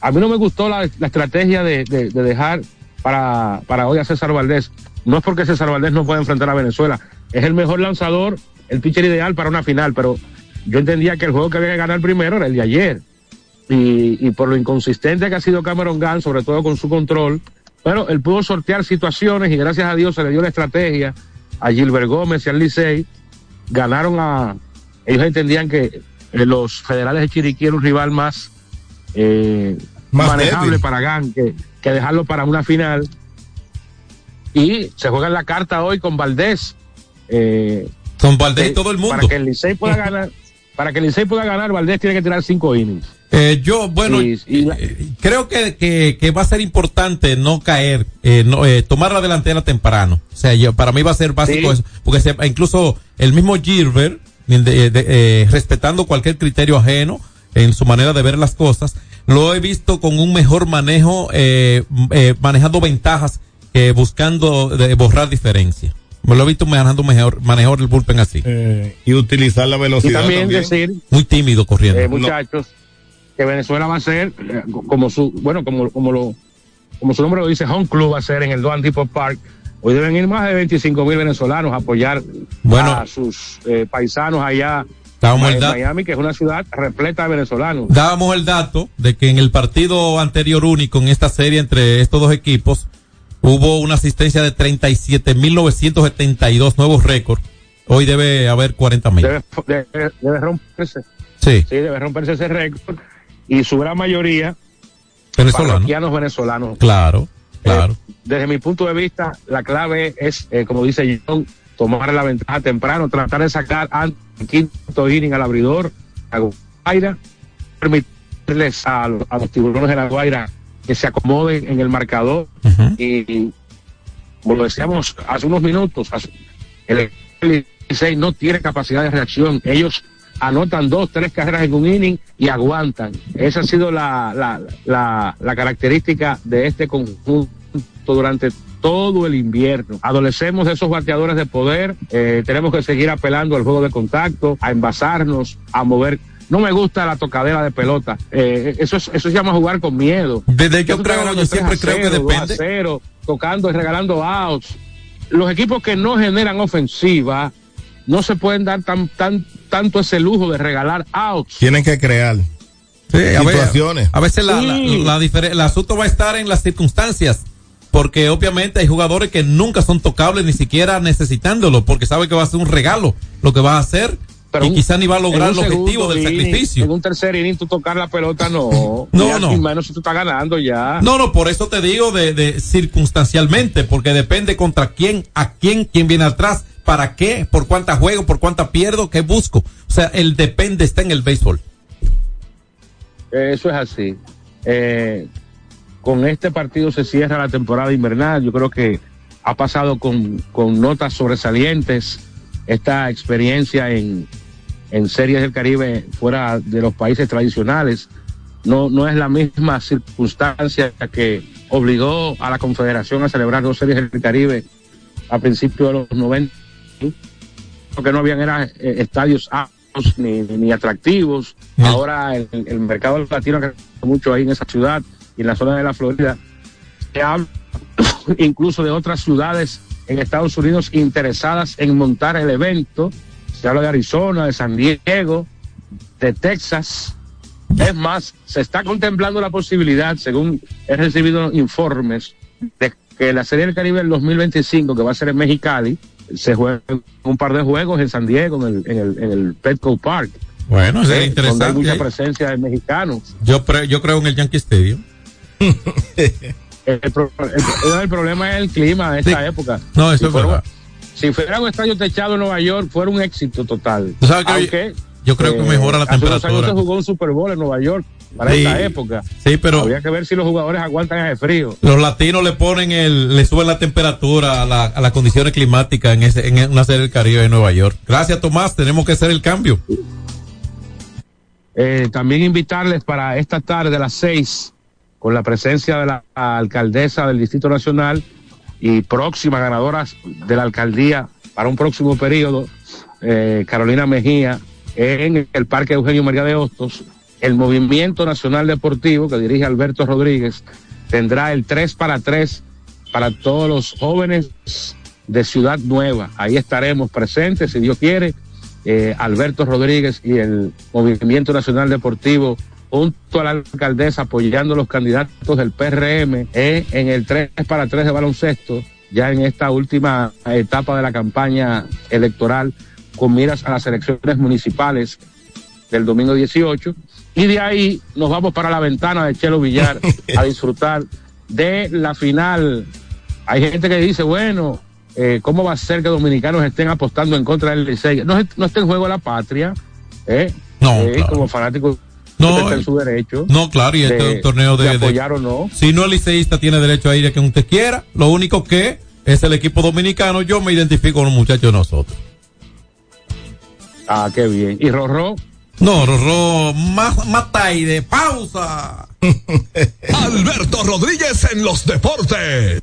A mí no me gustó la, estrategia de, de- de dejar para, para hoy a César Valdés. No es porque César Valdés no pueda enfrentar a Venezuela. Es el mejor lanzador, el pitcher ideal para una final, pero yo entendía que el juego que había que ganar primero era el de ayer. Y, y por lo inconsistente que ha sido Cameron Gunn, sobre todo con su control, pero él pudo sortear situaciones y gracias a Dios se le dio la estrategia a Gilbert Gómez y al Licey. Ganaron a. Ellos entendían que eh, los federales de Chiriquí era un rival más, eh, Más manejable débil. para Gunn que, que dejarlo para una final. Y se juega en la carta hoy con Valdés. eh, Con Valdés y eh, todo el mundo. Para que el Licey pueda ganar, para que el Licey pueda ganar, Valdés tiene que tirar cinco innings. Eh, yo, bueno, Y- y la- eh, creo que, que, que va a ser importante no caer, eh, no, eh, tomar la delantera temprano. O sea, yo, para mí va a ser básico Sí. eso, porque se- incluso el mismo Gilbert, de- de- eh, respetando cualquier criterio ajeno en su manera de ver las cosas, lo he visto con un mejor manejo, eh, eh, manejando ventajas, eh, buscando de borrar diferencias. Me lo he visto manejando mejor, mejor el bullpen así. Eh, y utilizar la Y velocidad también, también. decir, Muy tímido corriendo. eh, muchachos, que Venezuela va a ser, eh, como su, bueno, como, como lo, como su nombre lo dice, Home Club va a ser en el Duan Depot Park. Hoy deben ir más de 25 mil venezolanos a apoyar Bueno. a sus eh, paisanos allá Dábamos el en Miami, que es una ciudad repleta de venezolanos. dábamos el dato de que en el partido anterior único en esta serie entre estos dos equipos hubo una asistencia de 37.972 nuevos récords. Hoy debe haber 40 mil. Debe, debe- debe romperse. Sí, Sí, debe romperse ese récord. Y su gran mayoría, venezolano. parroquianos venezolanos. Claro, claro. Desde mi punto de vista, la clave es, eh, como dice John, tomar la ventaja temprano, tratar de sacar del quinto inning al abridor, a Guaira, permitirles a, los- a los tiburones de la Guaira que se acomoden en el marcador. y, y, como lo decíamos hace unos minutos, hace- el el Licey no tiene capacidad de reacción. Ellos anotan dos, tres carreras en un inning y aguantan. Esa ha sido la, la, la, la característica de este conjunto durante todo el invierno. Adolecemos de esos bateadores de poder. eh, tenemos que seguir apelando al juego de contacto, a envasarnos, a mover. No me gusta la tocadera de pelota. Eh, eso, es- eso se llama jugar con miedo. Desde Ya yo creo, yo siempre 3 a creo que 0, 2 a depende. 0, tocando y regalando outs. Los equipos que no generan ofensiva no se pueden dar tan, tan, tanto ese lujo de regalar outs. Tienen que crear Sí, a, ver, situaciones. a veces la, la, la el asunto va a estar en las circunstancias. Porque obviamente hay jugadores que nunca son tocables ni siquiera necesitándolo, porque sabe que va a ser un regalo lo que va a hacer Pero y un- quizá ni va a lograr el objetivo del inning, sacrificio. En un tercer inning, tú tocar la pelota, no. No, Ya, no. Y menos si tú estás ganando ya. No, no, por eso te digo de, de circunstancialmente, porque depende contra quién, a quién, quién viene atrás, para qué, por cuánta juego, por cuánta pierdo, qué busco. O sea, el depende está en el béisbol. Eso es así. Eh, con este partido se cierra la temporada invernal. Yo creo que ha pasado con, con notas sobresalientes esta experiencia en, en series del Caribe fuera de los países tradicionales. No, no es la misma circunstancia que obligó a la Confederación a celebrar dos series del Caribe a principios de los 90, porque no habían era, eh, estadios amplios ni, ni- atractivos. Ahora el, el mercado latino ha crecido mucho ahí en esa ciudad y en la zona de la Florida. Se habla incluso de otras ciudades en Estados Unidos interesadas en montar el evento. Se habla de Arizona, de San Diego, de Texas. Es más, se está contemplando la posibilidad, según he recibido informes, de que la Serie del Caribe del 2025, que va a ser en Mexicali, se juegue un par de juegos en San Diego, en el, en el, en el Petco Park. Bueno, Eh, interesante. Donde hay mucha presencia de mexicanos. Yo, pre- yo creo en el Yankee Stadium. El, el- problema es el clima de esta época. No, eso Si es fuera- verdad. Si fuera un estadio techado en Nueva York, fuera un éxito total. Tú sabes que Aunque, Yo creo que eh, mejora la hace unos años temperatura. se jugó un Super Bowl en Nueva York para Sí. esta época. Sí, pero Habría que ver si los jugadores aguantan ese frío. los latinos le ponen el, le suben la temperatura a, la- a las condiciones climáticas en, ese, en una serie del Caribe de Nueva York. Gracias, Tomás. Tenemos que hacer el cambio. Eh, también invitarles para esta tarde a las seis, con la presencia de la alcaldesa del Distrito Nacional y próximas ganadoras de la alcaldía para un próximo periodo, eh, Carolina Mejía, en el Parque Eugenio María de Hostos, el Movimiento Nacional Deportivo que dirige Alberto Rodríguez tendrá el 3 para 3 para todos los jóvenes de Ciudad Nueva. Ahí estaremos presentes, si Dios quiere, eh, Alberto Rodríguez y el Movimiento Nacional Deportivo junto a la alcaldesa apoyando a los candidatos del PRM eh, en el 3 para 3 de baloncesto, ya en esta última etapa de la campaña electoral con miras a las elecciones municipales del domingo 18. Y de ahí nos vamos para la ventana de Chelo Villar a disfrutar de la final. Hay gente que dice, bueno, eh, ¿cómo va a ser que dominicanos estén apostando en contra del Licey? No, no está en juego la patria, ¿eh? No, Eh, claro. como fanático No, está en su derecho. No, claro, y este es un torneo de, de de- apoyar o no. Si no el liceísta tiene derecho a ir a quien usted quiera. Lo único que es el equipo dominicano. Yo me identifico con los muchachos de nosotros. Ah, qué bien. ¿Y Rorró? No, Rorró, más, más de pausa. Alberto Rodríguez en los deportes.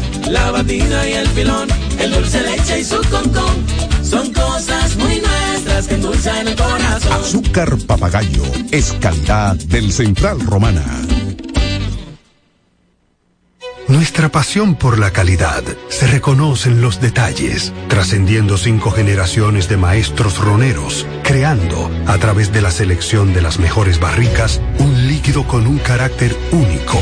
la batida y el filón, el dulce leche y su concón. Son cosas muy nuestras que endulzan el corazón. Azúcar papagayo es calidad del Central Romana. Nuestra pasión por la calidad se reconoce en los detalles, trascendiendo cinco generaciones de maestros roneros, creando, a través de la selección de las mejores barricas, un líquido con un carácter único,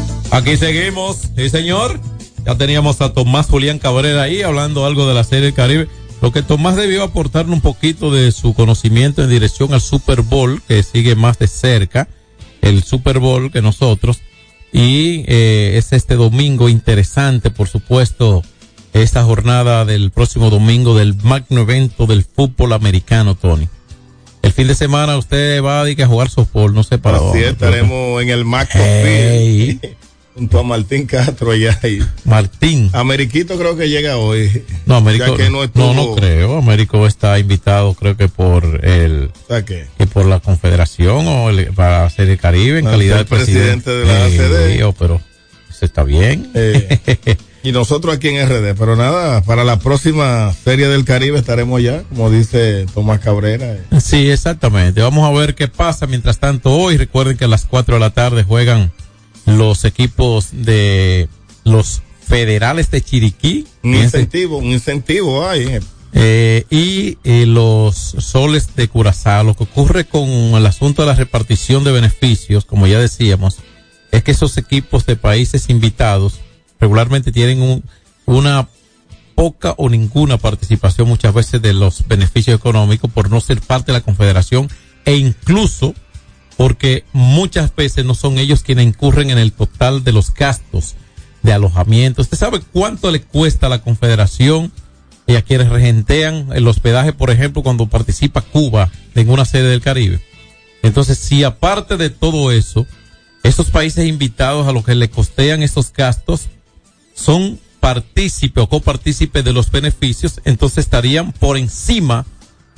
Aquí seguimos, sí señor. Ya teníamos a Tomás Julián Cabrera ahí hablando algo de la Serie del Caribe. Lo que Tomás debió aportarnos un poquito de su conocimiento en dirección al Super Bowl, que sigue más de cerca el Super Bowl que nosotros. Y eh, es este domingo interesante, por supuesto, esta jornada del próximo domingo del magno evento del fútbol americano, Tony. El fin de semana usted va a, a jugar softball, no sé para Así dónde. estaremos en el Mac Ey. junto a Martín Castro allá. Y Martín. Ameriquito creo que llega hoy. No, Américo, Ya que no no, estuvo- no, creo. Américo está invitado, creo que por el, sea que por la Confederación o el- para ser el Caribe en Para calidad de presidente presidente. de la Eh, ACD. pero eso está bien. Eh. Y nosotros aquí en RD, pero nada, para la próxima Serie del Caribe estaremos ya, como dice Tomás Cabrera. Sí, exactamente. Vamos a ver qué pasa. Mientras tanto, hoy recuerden que a las 4 de la tarde juegan los equipos de los federales de Chiriquí. Un incentivo, un incentivo hay. eh. eh, y eh, los soles de Curazao. Lo que ocurre con el asunto de la repartición de beneficios, como ya decíamos, es que esos equipos de países invitados regularmente tienen un- una poca o ninguna participación muchas veces de los beneficios económicos por no ser parte de la confederación e incluso porque muchas veces no son ellos quienes incurren en el total de los gastos de alojamiento. ¿Usted sabe cuánto le cuesta a la confederación y a quienes regentean el hospedaje, por ejemplo, cuando participa Cuba en una sede del Caribe? Entonces, si aparte de todo eso, esos países invitados a los que le costean esos gastos son partícipe o copartícipe de los beneficios, entonces estarían por encima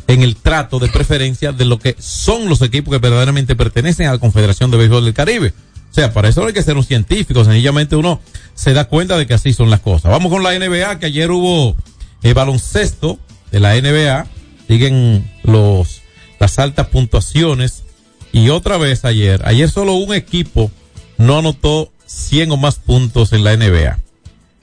en el trato de preferencia de lo que son los equipos que verdaderamente pertenecen a la Confederación de Béisbol del Caribe. O sea, para eso no hay que ser un científico, sencillamente uno se da cuenta de que así son las cosas. Vamos con la NBA, que ayer hubo eh, baloncesto de la NBA, siguen los las altas puntuaciones y otra vez ayer, ayer solo un equipo no anotó 100 o más puntos en la NBA.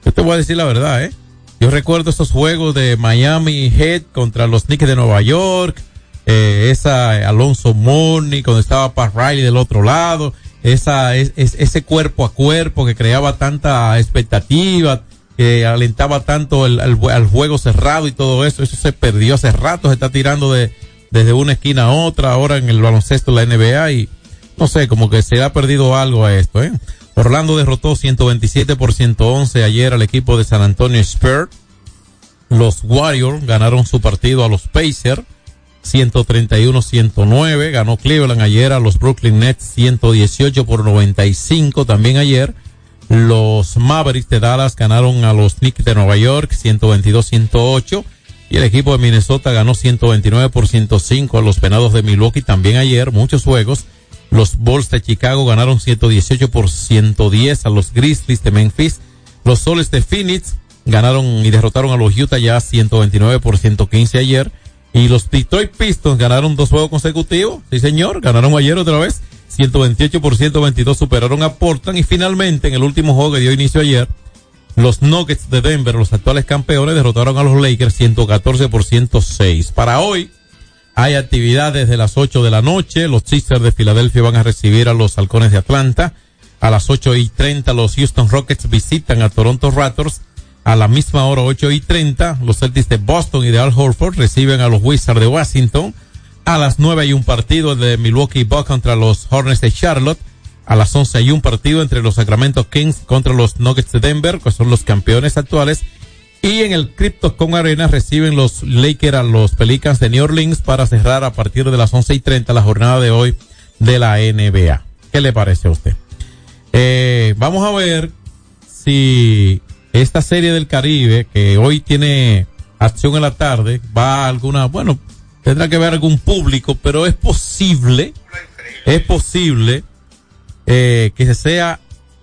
Yo te voy a decir la verdad, ¿eh? Yo recuerdo esos juegos de Miami Heat contra los Knicks de Nueva York, eh, esa Alonso Mooney, cuando estaba Pat Riley del otro lado, esa, es, es- ese cuerpo a cuerpo que creaba tanta expectativa, que alentaba tanto el, juego cerrado y todo eso, eso se perdió hace rato, se está tirando de, desde una esquina a otra, ahora en el baloncesto de la NBA y no sé, como que se ha perdido algo a esto, ¿eh? Orlando derrotó 127 por 111 ayer al equipo de San Antonio Spurs. Los Warriors ganaron su partido a los Pacers 131-109. Ganó Cleveland ayer a los Brooklyn Nets 118 por 95 también ayer. Los Mavericks de Dallas ganaron a los Knicks de Nueva York 122-108. Y el equipo de Minnesota ganó 129 por 105 a los Venados de Milwaukee también ayer. Muchos juegos. Los Bulls de Chicago ganaron 118 por 110 a los Grizzlies de Memphis. Los Soles de Phoenix ganaron y derrotaron a los Utah Jazz 129 por 115 ayer. Y los Detroit Pistons ganaron dos juegos consecutivos. Sí, señor. Ganaron ayer otra vez. 128 por 122 superaron a Portland. Y finalmente, en el último juego que dio inicio ayer, los Nuggets de Denver, los actuales campeones, derrotaron a los Lakers 114 por 106. Para hoy, hay actividad desde las 8 de la noche. Los Sixers de Filadelfia van a recibir a los Halcones de Atlanta. A las 8 y 30 los Houston Rockets visitan a Toronto Raptors. A la misma hora, 8 y 30, los Celtics de Boston y de Al Horford reciben a los Wizards de Washington. A las 9 hay un partido de Milwaukee Bucks contra los Hornets de Charlotte. A las 11 hay un partido entre los Sacramento Kings contra los Nuggets de Denver, que son los campeones actuales. Y en el Crypto.com Arena reciben los Lakers a los Pelicans de New Orleans para cerrar a partir de las 11 y 30 la jornada de hoy de la NBA. ¿Qué le parece a usted? Eh, vamos a ver si esta serie del Caribe, que hoy tiene acción en la tarde, va a alguna, bueno, tendrá que ver algún público, pero es posible, es posible eh, que sea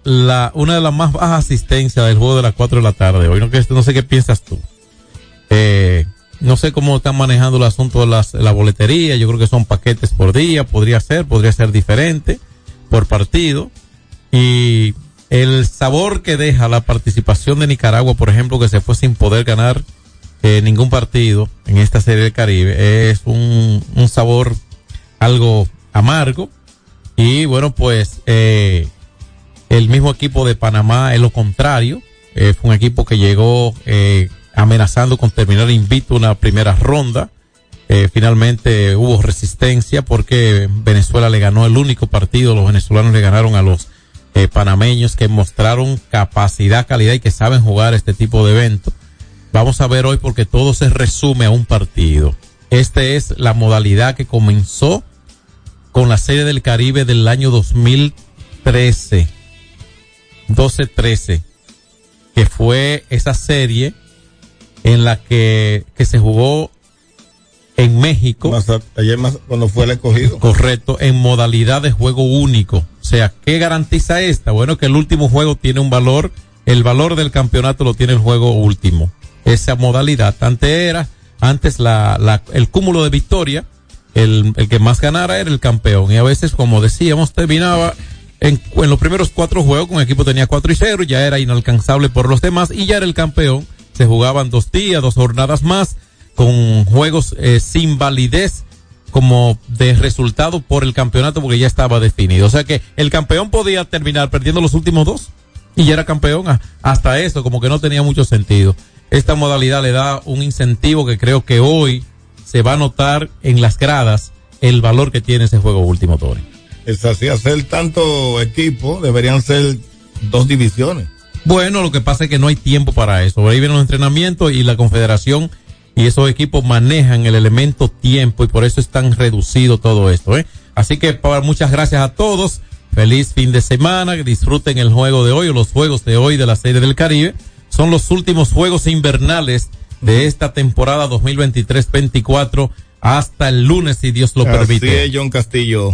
la una de las más bajas asistencias del juego de las 4 de la tarde. Hoy no, no sé qué piensas tú. Eh, no sé cómo están manejando el asunto de las, la boletería. Yo creo que son paquetes por día. Podría ser, podría ser diferente por partido. Y el sabor que deja la participación de Nicaragua, por ejemplo, que se fue sin poder ganar eh, ningún partido en esta serie del Caribe, es un, un sabor algo amargo. Y bueno, pues eh, el mismo equipo de Panamá es lo contrario. Eh, fue un equipo que llegó eh, amenazando con terminar invicto una primera ronda. Eh, finalmente hubo resistencia porque Venezuela le ganó el único partido. Los venezolanos le ganaron a los eh, panameños que mostraron capacidad, calidad y que saben jugar este tipo de evento. Vamos a ver hoy porque todo se resume a un partido. Esta es la modalidad que comenzó con la serie del Caribe del año 2013. 12-13, que fue esa serie en la que, que se jugó en México. ayer más cuando fue el escogido. Correcto, en modalidad de juego único. O sea, ¿qué garantiza esta? Bueno, que el último juego tiene un valor el valor del campeonato lo tiene el juego último. Esa modalidad. Antes era, antes la, la, el cúmulo de victoria, el, el que más ganara era el campeón. Y a veces, como decíamos, terminaba en, los primeros cuatro juegos, un equipo tenía cuatro y cero, ya era inalcanzable por los demás y ya era el campeón. Se jugaban dos días, dos jornadas más, con juegos eh, sin validez como de resultado por el campeonato porque ya estaba definido. O sea que el campeón podía terminar perdiendo los últimos dos y ya era campeón. Ah, Hasta eso como que no tenía mucho sentido. Esta modalidad le da un incentivo que creo que hoy se va a notar en las gradas el valor que tiene ese juego último, Tori. Es así, hacer tanto equipo, deberían ser dos divisiones. Bueno, lo que pasa es que no hay tiempo para eso. Ahí vienen los entrenamientos y la confederación y esos equipos manejan el elemento tiempo y por eso es tan reducido todo esto. ¿eh? Así que para, muchas gracias a todos. Feliz fin de semana. Que disfruten el juego de hoy o los juegos de hoy de la Serie del Caribe. Son los últimos juegos invernales de esta temporada 2023-24 hasta el lunes, si Dios lo Así permite. es, John Castillo.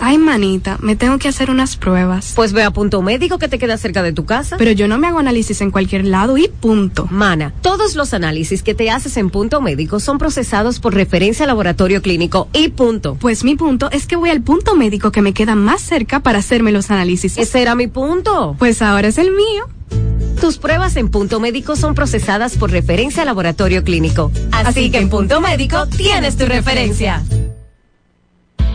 Ay, manita, me tengo que hacer unas pruebas. Pues ve a punto médico que te queda cerca de tu casa. Pero yo no me hago análisis en cualquier lado y punto. Mana, todos los análisis que te haces en punto médico son procesados por referencia laboratorio clínico y punto. Pues mi punto es que voy al punto médico que me queda más cerca para hacerme los análisis. Ese era mi punto. Pues ahora es el mío. Tus pruebas en punto médico son procesadas por referencia laboratorio clínico. Así, que en punto médico tienes tu referencia.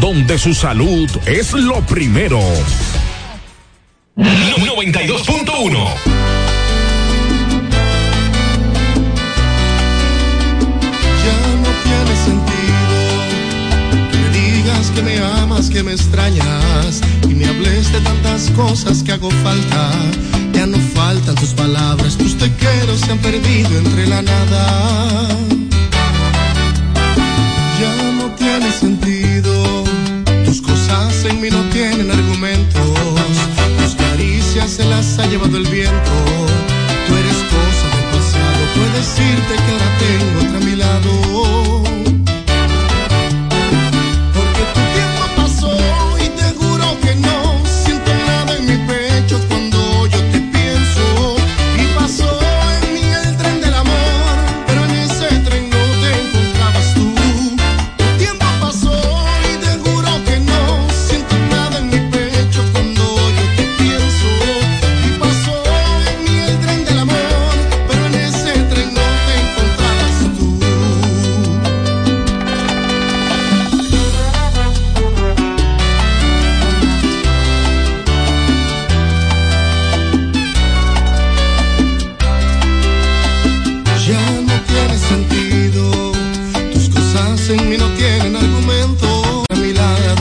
donde su salud es lo primero. 92.1 Ya no tiene sentido que me digas que me amas, que me extrañas y me hables de tantas cosas que hago falta. Ya no faltan tus palabras, tus te quiero se han perdido entre la nada. Ya no tiene sentido en mí no tienen argumentos. Tus caricias se las ha llevado el viento. Tú eres cosa del pasado, puedes decirte que ahora tengo otra mirada.